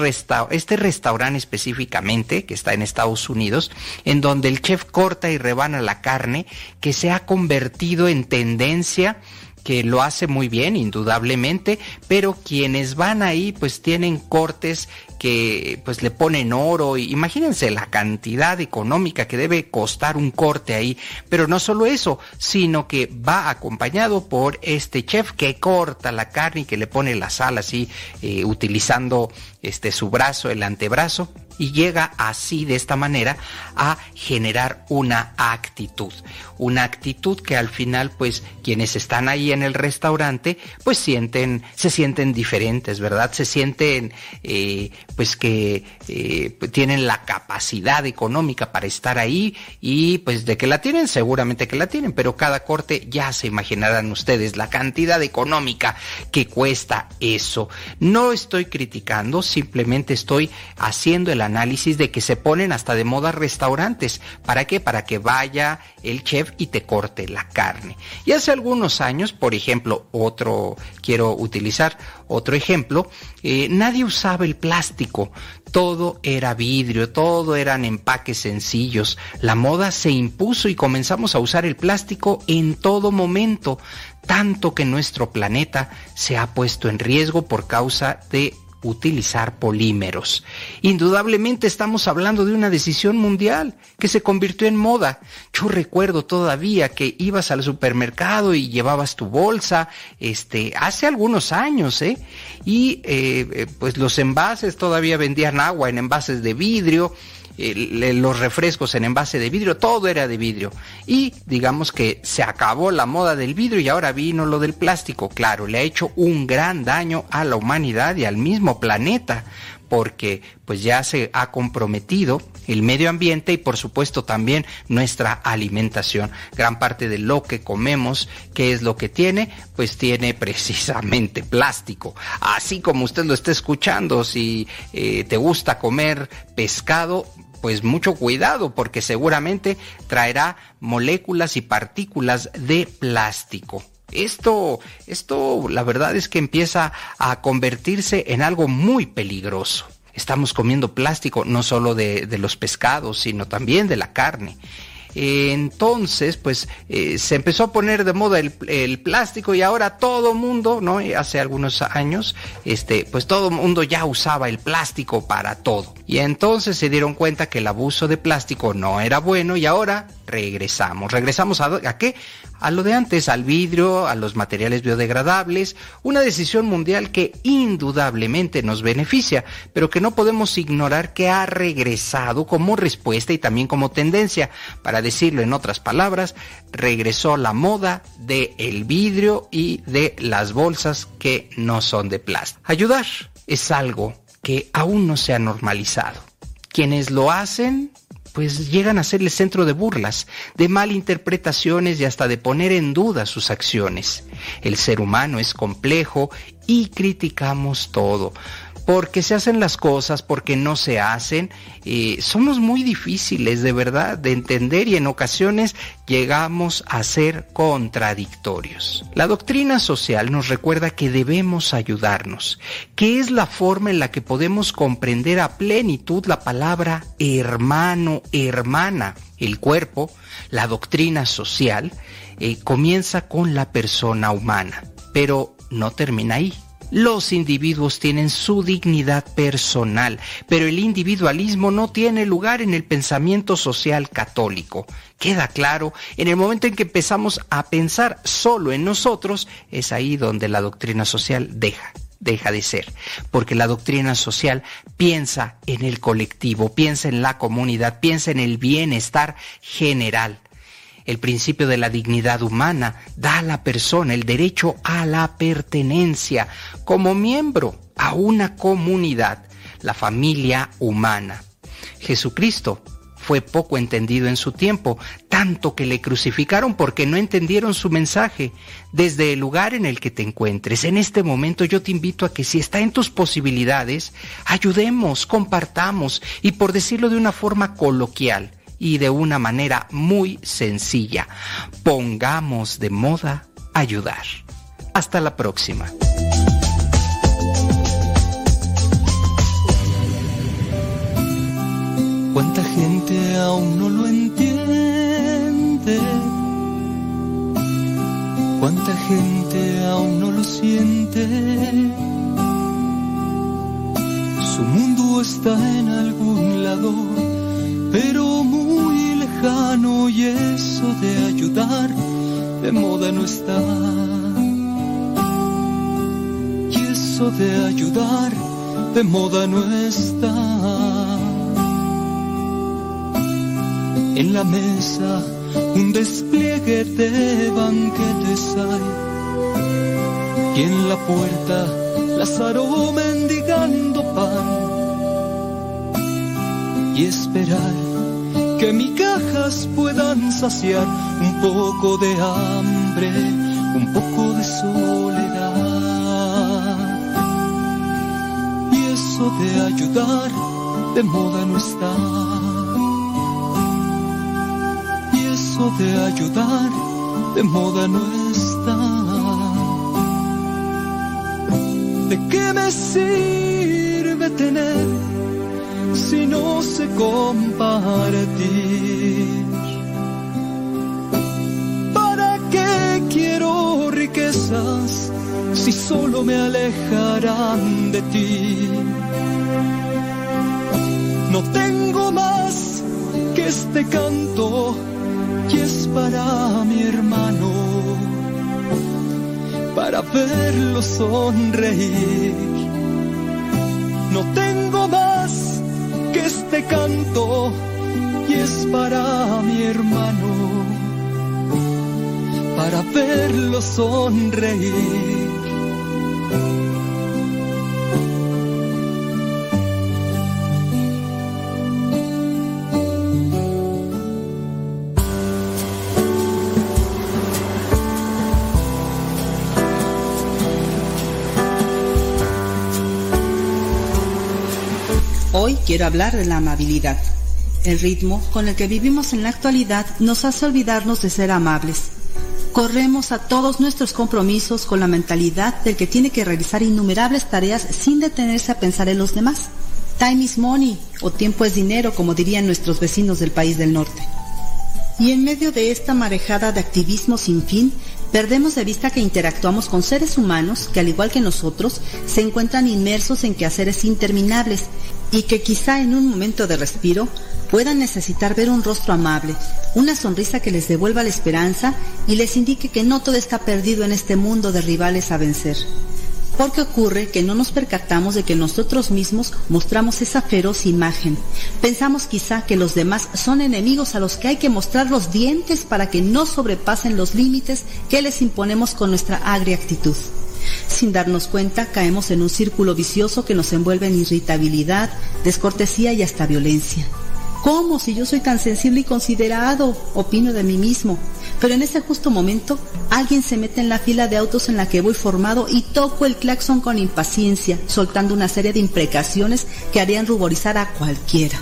este restaurante específicamente, que está en Estados Unidos, en donde el chef corta y rebana la carne, que se ha convertido en tendencia que lo hace muy bien, indudablemente, pero quienes van ahí pues tienen cortes que pues le ponen oro. Imagínense la cantidad económica que debe costar un corte ahí. Pero no solo eso, sino que va acompañado por este chef que corta la carne y que le pone la sal así, eh, utilizando este su brazo, el antebrazo y llega así de esta manera a generar una actitud, una actitud que al final pues quienes están ahí en el restaurante pues sienten, se sienten diferentes, ¿verdad? Se sienten eh, pues que eh, tienen la capacidad económica para estar ahí y pues de que la tienen, seguramente que la tienen, pero cada corte ya se imaginarán ustedes la cantidad económica que cuesta eso. No estoy criticando, simplemente estoy haciendo el análisis de que se ponen hasta de moda restaurantes. ¿Para qué? Para que vaya el chef y te corte la carne. Y hace algunos años, por ejemplo, otro, quiero utilizar otro ejemplo, eh, nadie usaba el plástico, todo era vidrio, todo eran empaques sencillos. La moda se impuso y comenzamos a usar el plástico en todo momento, tanto que nuestro planeta se ha puesto en riesgo por causa de utilizar polímeros. Indudablemente estamos hablando de una decisión mundial que se convirtió en moda. Yo recuerdo todavía que ibas al supermercado y llevabas tu bolsa, este, hace algunos años, ¿eh? Y eh, eh pues los envases todavía vendían agua en envases de vidrio los refrescos en envase de vidrio, todo era de vidrio. Y digamos que se acabó la moda del vidrio y ahora vino lo del plástico. Claro, le ha hecho un gran daño a la humanidad y al mismo planeta porque pues ya se ha comprometido el medio ambiente y por supuesto también nuestra alimentación. Gran parte de lo que comemos, ¿qué es lo que tiene? Pues tiene precisamente plástico. Así como usted lo está escuchando, si eh, te gusta comer pescado, pues mucho cuidado porque seguramente traerá moléculas y partículas de plástico. Esto, esto, la verdad es que empieza a convertirse en algo muy peligroso. Estamos comiendo plástico no solo de, de los pescados, sino también de la carne entonces, pues eh, se empezó a poner de moda el, el, plástico y ahora todo mundo, ¿no? Hace algunos años, este, pues todo mundo ya usaba el plástico para todo. Y entonces se dieron cuenta que el abuso de plástico no era bueno y ahora regresamos. ¿Regresamos a, qué? A lo de antes, al vidrio, a los materiales biodegradables, una decisión mundial que indudablemente nos beneficia, pero que no podemos ignorar que ha regresado como respuesta y también como tendencia. Para decirlo en otras palabras, regresó la moda del el vidrio y de las bolsas que no son de plástico. Ayudar es algo que aún no se ha normalizado. Quienes lo hacen pues llegan a ser el centro de burlas, de malinterpretaciones y hasta de poner en duda sus acciones. El ser humano es complejo y criticamos todo porque se hacen las cosas, porque no se hacen, eh, somos muy difíciles de verdad de entender y en ocasiones llegamos a ser contradictorios. La doctrina social nos recuerda que debemos ayudarnos, que es la forma en la que podemos comprender a plenitud la palabra hermano, hermana. El cuerpo, la doctrina social, eh, comienza con la persona humana, pero no termina ahí Los individuos tienen su dignidad personal, pero el individualismo no tiene lugar en el pensamiento social católico. Queda claro, en el momento en que empezamos a pensar solo en nosotros, es ahí donde la doctrina social deja deja de ser, porque la doctrina social piensa en el colectivo, piensa en la comunidad, piensa en el bienestar general. El principio de la dignidad humana da a la persona el derecho a la pertenencia como miembro a una comunidad, la familia humana. Jesucristo fue poco entendido en su tiempo, tanto que le crucificaron porque no entendieron su mensaje. Desde el lugar en el que te encuentres, en este momento yo te invito a que si está en tus posibilidades, ayudemos, compartamos y por decirlo de una forma coloquial y de una manera muy sencilla, pongamos de moda ayudar. Hasta la próxima. ¿Cuánta gente aún no lo entiende? ¿Cuánta gente aún no lo siente? Su mundo está en algún lado, pero muy lejano y eso de ayudar de moda no está. Y eso de ayudar de moda no está. En la mesa un despliegue de banquetes hay. Y en la puerta Lázaro mendigando pan. Y esperar que migajas puedan saciar un poco de hambre, un poco de soledad. Y eso de ayudar de moda no está. de ayudar de moda no está. ¿De qué me sirve tener si no sé compartir? ¿Para qué quiero riquezas si solo me alejarán de ti? No tengo más que este canto y es para mi hermano, para verlo sonreír. No tengo que este canto y es para mi hermano, para verlo sonreír. Quiero hablar de la amabilidad. El ritmo con el que vivimos en la actualidad nos hace olvidarnos de ser amables. Corremos a todos nuestros compromisos con la mentalidad del que tiene que realizar innumerables tareas sin detenerse a pensar en los demás. Time is money o tiempo es dinero, como dirían nuestros vecinos del país del norte. Y en medio de esta marejada de activismo sin fin, perdemos de vista que interactuamos con seres humanos que, al igual que nosotros, se encuentran inmersos en quehaceres interminables y que quizá en un momento de respiro puedan necesitar ver un rostro amable, una sonrisa que les devuelva la esperanza y les indique que no todo está perdido en este mundo de rivales a vencer. Porque ocurre que no nos percatamos de que nosotros mismos mostramos esa feroz imagen. Pensamos quizá que los demás son enemigos a los que hay que mostrar los dientes para que no sobrepasen los límites que les imponemos con nuestra agria actitud. Sin darnos cuenta, caemos en un círculo vicioso que nos envuelve en irritabilidad, descortesía y hasta violencia. ¿Cómo si yo soy tan sensible y considerado? Opino de mí mismo. Pero en ese justo momento, alguien se mete en la fila de autos en la que voy formado y toco el claxon con impaciencia, soltando una serie de imprecaciones que harían ruborizar a cualquiera.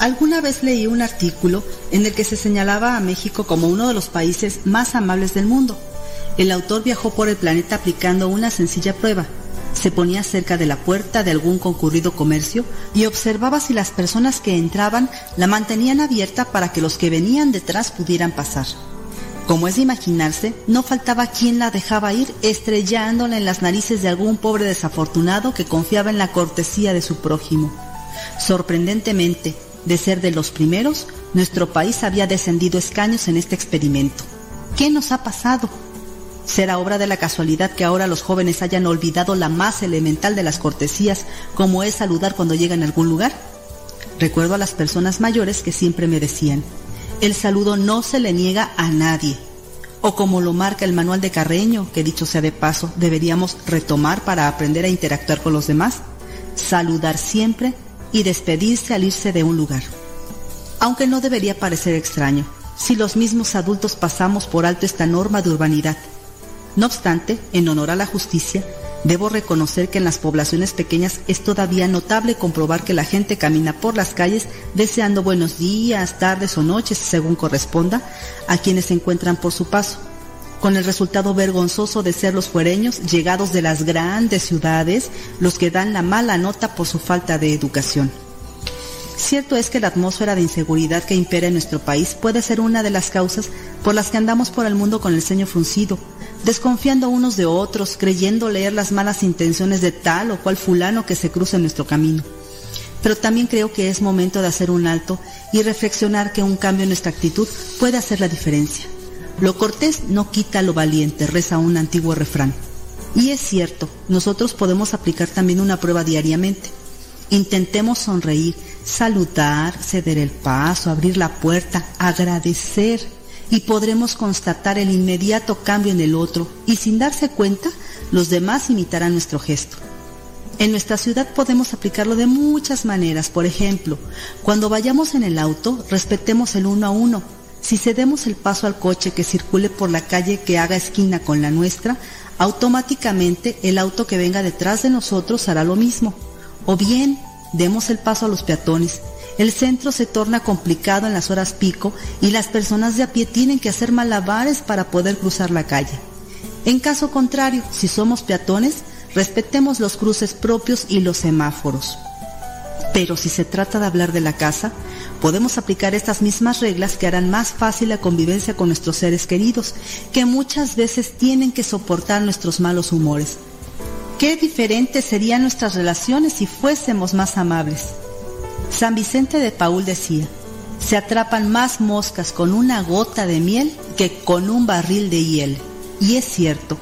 Alguna vez leí un artículo en el que se señalaba a México como uno de los países más amables del mundo. El autor viajó por el planeta aplicando una sencilla prueba. Se ponía cerca de la puerta de algún concurrido comercio y observaba si las personas que entraban la mantenían abierta para que los que venían detrás pudieran pasar. Como es de imaginarse, no faltaba quien la dejaba ir estrellándola en las narices de algún pobre desafortunado que confiaba en la cortesía de su prójimo. Sorprendentemente, de ser de los primeros, nuestro país había descendido escaños en este experimento. ¿Qué nos ha pasado? ¿Será obra de la casualidad que ahora los jóvenes hayan olvidado la más elemental de las cortesías, como es saludar cuando llegan a algún lugar? Recuerdo a las personas mayores que siempre me decían, el saludo no se le niega a nadie. O como lo marca el manual de Carreño, que dicho sea de paso, deberíamos retomar para aprender a interactuar con los demás, saludar siempre y despedirse al irse de un lugar. Aunque no debería parecer extraño, si los mismos adultos pasamos por alto esta norma de urbanidad. No obstante, en honor a la justicia, Debo reconocer que en las poblaciones pequeñas es todavía notable comprobar que la gente camina por las calles deseando buenos días, tardes o noches, según corresponda, a quienes se encuentran por su paso, con el resultado vergonzoso de ser los fuereños llegados de las grandes ciudades los que dan la mala nota por su falta de educación. Cierto es que la atmósfera de inseguridad que impera en nuestro país puede ser una de las causas por las que andamos por el mundo con el ceño fruncido, desconfiando unos de otros, creyendo leer las malas intenciones de tal o cual fulano que se cruza en nuestro camino. Pero también creo que es momento de hacer un alto y reflexionar que un cambio en nuestra actitud puede hacer la diferencia. Lo cortés no quita lo valiente, reza un antiguo refrán. Y es cierto, nosotros podemos aplicar también una prueba diariamente. Intentemos sonreír, saludar, ceder el paso, abrir la puerta, agradecer y podremos constatar el inmediato cambio en el otro y sin darse cuenta los demás imitarán nuestro gesto. En nuestra ciudad podemos aplicarlo de muchas maneras. Por ejemplo, cuando vayamos en el auto, respetemos el uno a uno. Si cedemos el paso al coche que circule por la calle que haga esquina con la nuestra, automáticamente el auto que venga detrás de nosotros hará lo mismo. O bien, demos el paso a los peatones el centro se torna complicado en las horas pico y las personas de a pie tienen que hacer malabares para poder cruzar la calle. En caso contrario, si somos peatones, respetemos los cruces propios y los semáforos. Pero si se trata de hablar de la casa, podemos aplicar estas mismas reglas que harán más fácil la convivencia con nuestros seres queridos, que muchas veces tienen que soportar nuestros malos humores. Qué diferentes serían nuestras relaciones si fuésemos más amables. San Vicente de Paul decía, se atrapan más moscas con una gota de miel que con un barril de hiel. Y es cierto,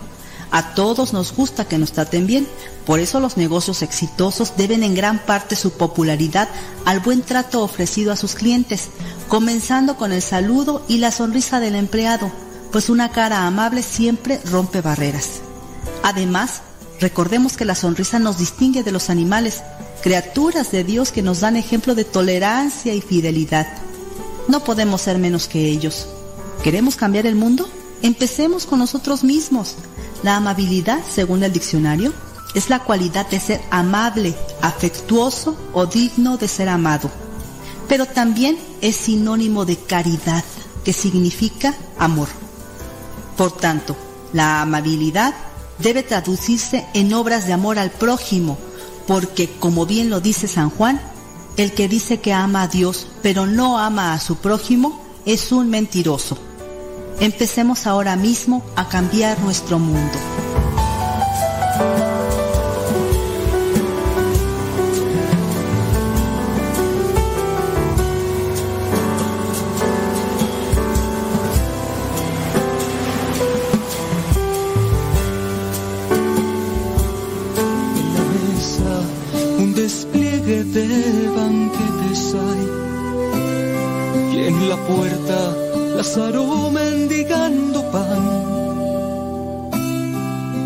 a todos nos gusta que nos traten bien, por eso los negocios exitosos deben en gran parte su popularidad al buen trato ofrecido a sus clientes, comenzando con el saludo y la sonrisa del empleado, pues una cara amable siempre rompe barreras. Además, recordemos que la sonrisa nos distingue de los animales, criaturas de Dios que nos dan ejemplo de tolerancia y fidelidad. No podemos ser menos que ellos. ¿Queremos cambiar el mundo? Empecemos con nosotros mismos. La amabilidad, según el diccionario, es la cualidad de ser amable, afectuoso o digno de ser amado. Pero también es sinónimo de caridad, que significa amor. Por tanto, la amabilidad debe traducirse en obras de amor al prójimo, porque como bien lo dice San Juan, el que dice que ama a Dios pero no ama a su prójimo es un mentiroso. Empecemos ahora mismo a cambiar nuestro mundo. Puerta Lázaro mendigando pan.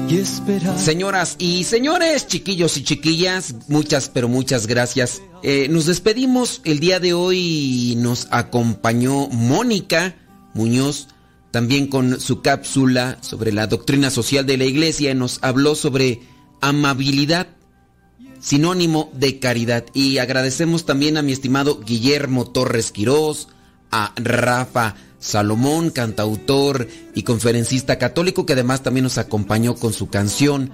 Y esperar. Señoras y señores, chiquillos y chiquillas, muchas, pero muchas gracias. Eh, nos despedimos el día de hoy. Nos acompañó Mónica Muñoz, también con su cápsula sobre la doctrina social de la iglesia. Nos habló sobre amabilidad sinónimo de caridad. Y agradecemos también a mi estimado Guillermo Torres Quirós, a Rafa Salomón, cantautor y conferencista católico, que además también nos acompañó con su canción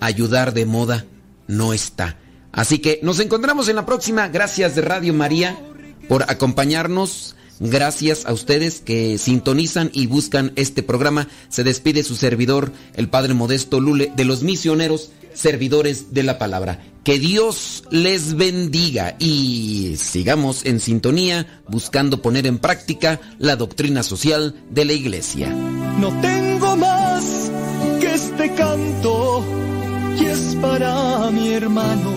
Ayudar de Moda no está. Así que nos encontramos en la próxima. Gracias de Radio María por acompañarnos. Gracias a ustedes que sintonizan y buscan este programa. Se despide su servidor, el Padre Modesto Lule, de los misioneros servidores de la palabra. Que Dios les bendiga y sigamos en sintonía buscando poner en práctica la doctrina social de la iglesia. No tengo más que este canto y es para mi hermano,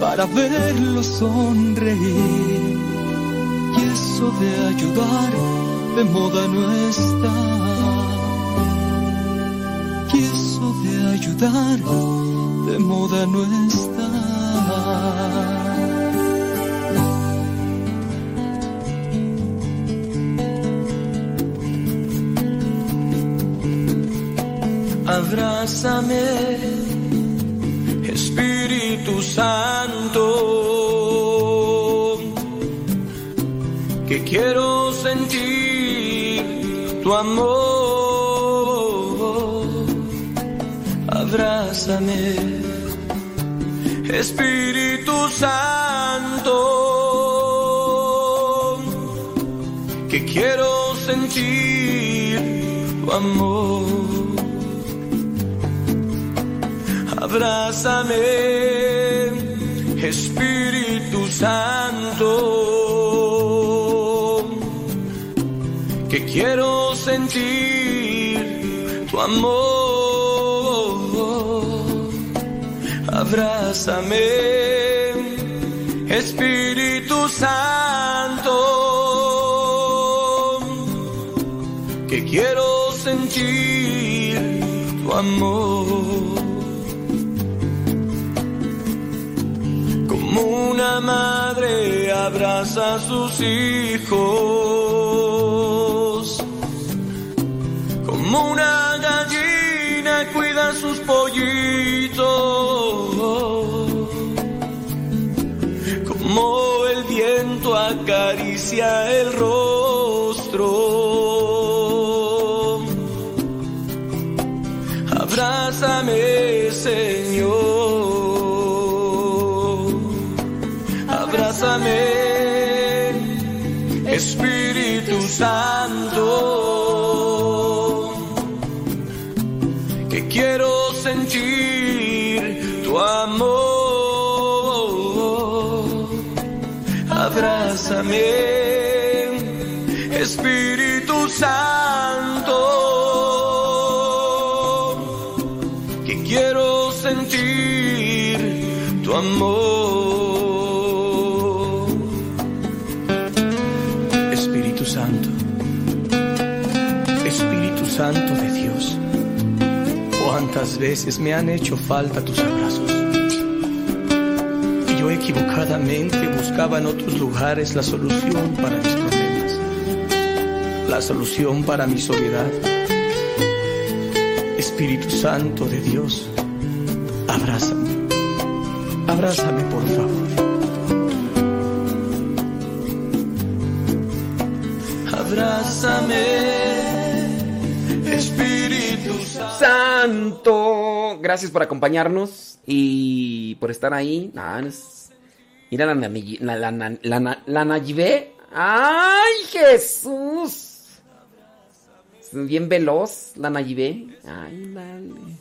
para verlo sonreír eso de ayudar de moda no está. Y eso de ayudar de moda no está. Abrázame, Espíritu Santo, quiero sentir tu amor. Abrázame, Espíritu Santo, que quiero sentir tu amor. Abrázame, Espíritu Santo, quiero sentir tu amor. Abrázame, Espíritu Santo, que quiero sentir tu amor. Como una madre abraza a sus hijos, sus pollitos, como el viento acaricia el rostro. Espíritu Santo, que quiero sentir tu amor. Espíritu Santo, Espíritu Santo de Dios, cuántas veces me han hecho falta tus abrazos. Equivocadamente buscaba en otros lugares la solución para mis problemas, la solución para mi soledad. Espíritu Santo de Dios, abrázame, abrázame por favor. Abrázame, Espíritu Santo. Gracias por acompañarnos y por estar ahí. Ah, Mira la, la, la, la, la, la Nayibé. ¡Ay, Jesús! Es bien veloz la Nayibé. Ay, dale.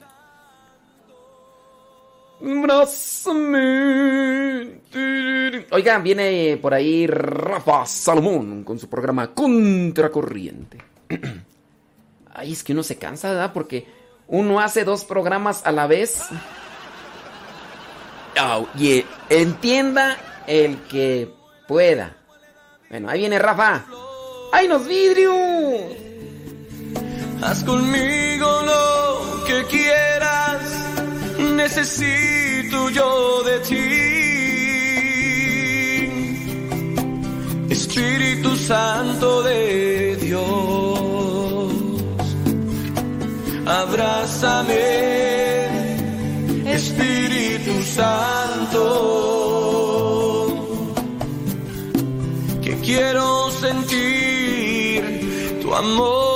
Oigan, viene por ahí Rafa Salomón con su programa Contracorriente. Ay, es que uno se cansa, ¿verdad? Porque uno hace dos programas a la vez. Au, y eh, entienda el que pueda. Bueno, ahí viene Rafa. ¡Ay, los vidrios! Haz conmigo lo que quieras, necesito yo de ti. Espíritu Santo de Dios, abrázame, Espíritu Santo, que quiero sentir tu amor.